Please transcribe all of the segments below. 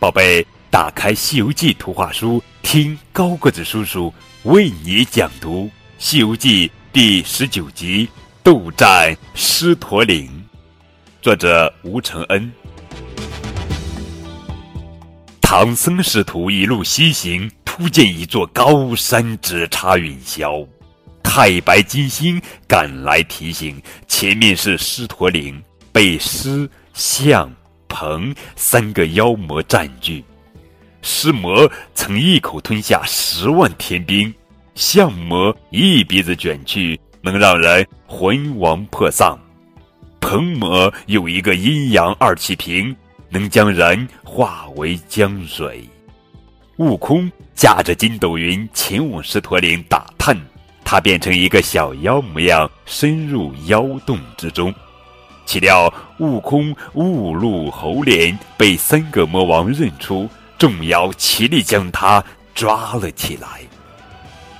宝贝，打开《西游记》图画书，听高个子叔叔为你讲读《西游记》第十九集《斗战狮驼岭》，作者吴承恩。唐僧师徒一路西行，突见一座高山直插云霄，太白金星赶来提醒，前面是狮驼岭，被狮象。鹏三个妖魔占据，狮魔曾一口吞下十万天兵，象魔一鼻子卷去，能让人魂亡魄丧；鹏魔有一个阴阳二气瓶，能将人化为江水。悟空驾着筋斗云前往狮驼岭打探，他变成一个小妖模样，深入妖洞之中。岂料悟空误入猴脸，被三个魔王认出，众妖齐力将他抓了起来。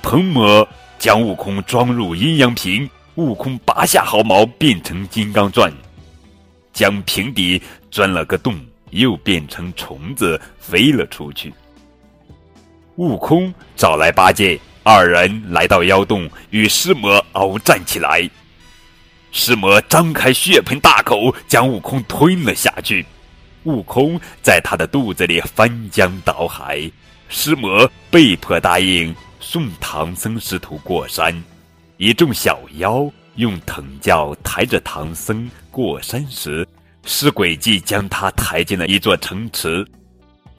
鹏魔将悟空装入阴阳瓶，悟空拔下毫毛变成金刚钻，将瓶底钻了个洞，又变成虫子飞了出去。悟空找来八戒，二人来到妖洞，与狮魔鏖战起来。尸魔张开血盆大口，将悟空吞了下去。悟空在他的肚子里翻江倒海。尸魔被迫答应送唐僧师徒过山。一众小妖用藤轿抬着唐僧过山时，尸鬼计将他抬进了一座城池。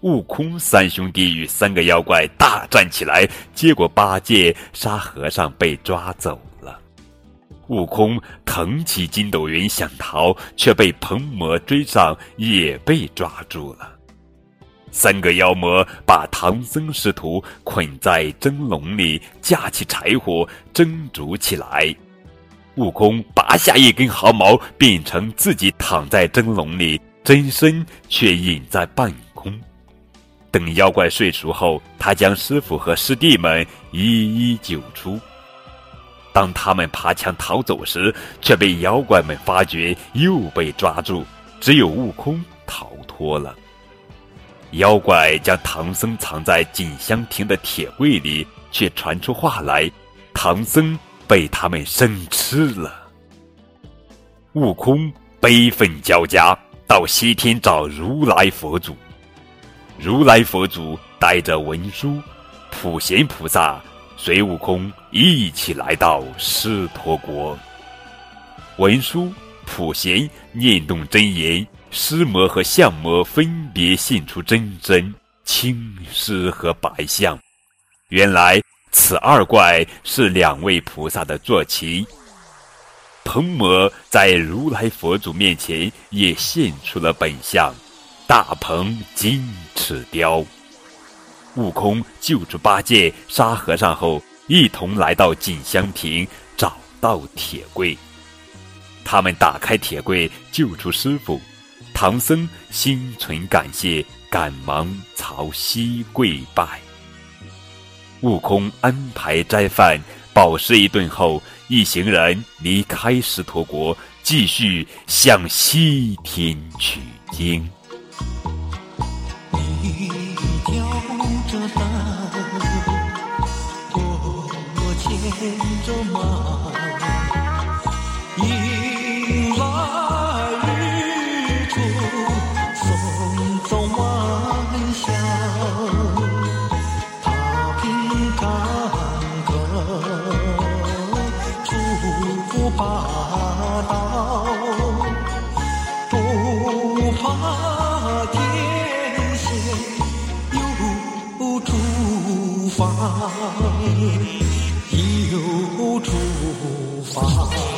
悟空三兄弟与三个妖怪大战起来，结果八戒、沙和尚被抓走。悟空腾起筋斗云想逃，却被鹏魔追上，也被抓住了。三个妖魔把唐僧师徒捆在蒸笼里，架起柴火蒸煮起来。悟空拔下一根毫毛，变成自己躺在蒸笼里，真身却隐在半空。等妖怪睡熟后，他将师傅和师弟们一一救出。当他们爬墙逃走时，却被妖怪们发觉，又被抓住。只有悟空逃脱了。妖怪将唐僧藏在锦香亭的铁柜里，却传出话来：唐僧被他们生吃了。悟空悲愤交加，到西天找如来佛祖。如来佛祖带着文殊、普贤菩萨。随悟空一起来到狮驼国，文殊、普贤念动真言，狮魔和象魔分别现出真身青狮和白象。原来此二怪是两位菩萨的坐骑。鹏魔在如来佛祖面前也现出了本相，大鹏金翅雕。悟空救出八戒、沙和尚后，一同来到锦香亭，找到铁柜。他们打开铁柜，救出师傅。唐僧心存感谢，赶忙朝西跪拜。悟空安排斋饭，饱食一顿后，一行人离开狮驼国，继续向西天取经。守着她，我我牵着马。迎来日出。发，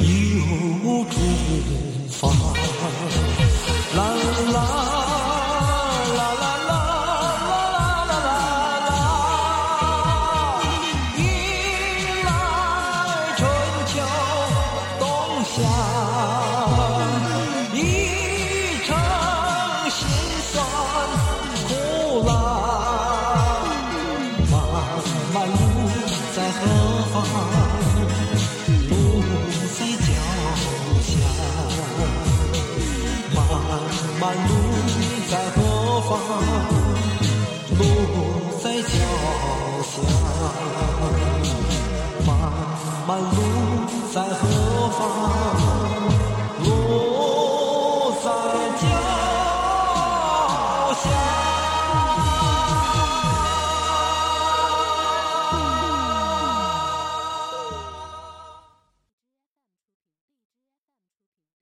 有祝福。啦啦啦啦啦啦啦啦啦，迎来春秋冬夏，一程辛酸苦辣，漫漫路在何方？路在脚下。漫漫路在何方？路在脚下。漫漫路在何方？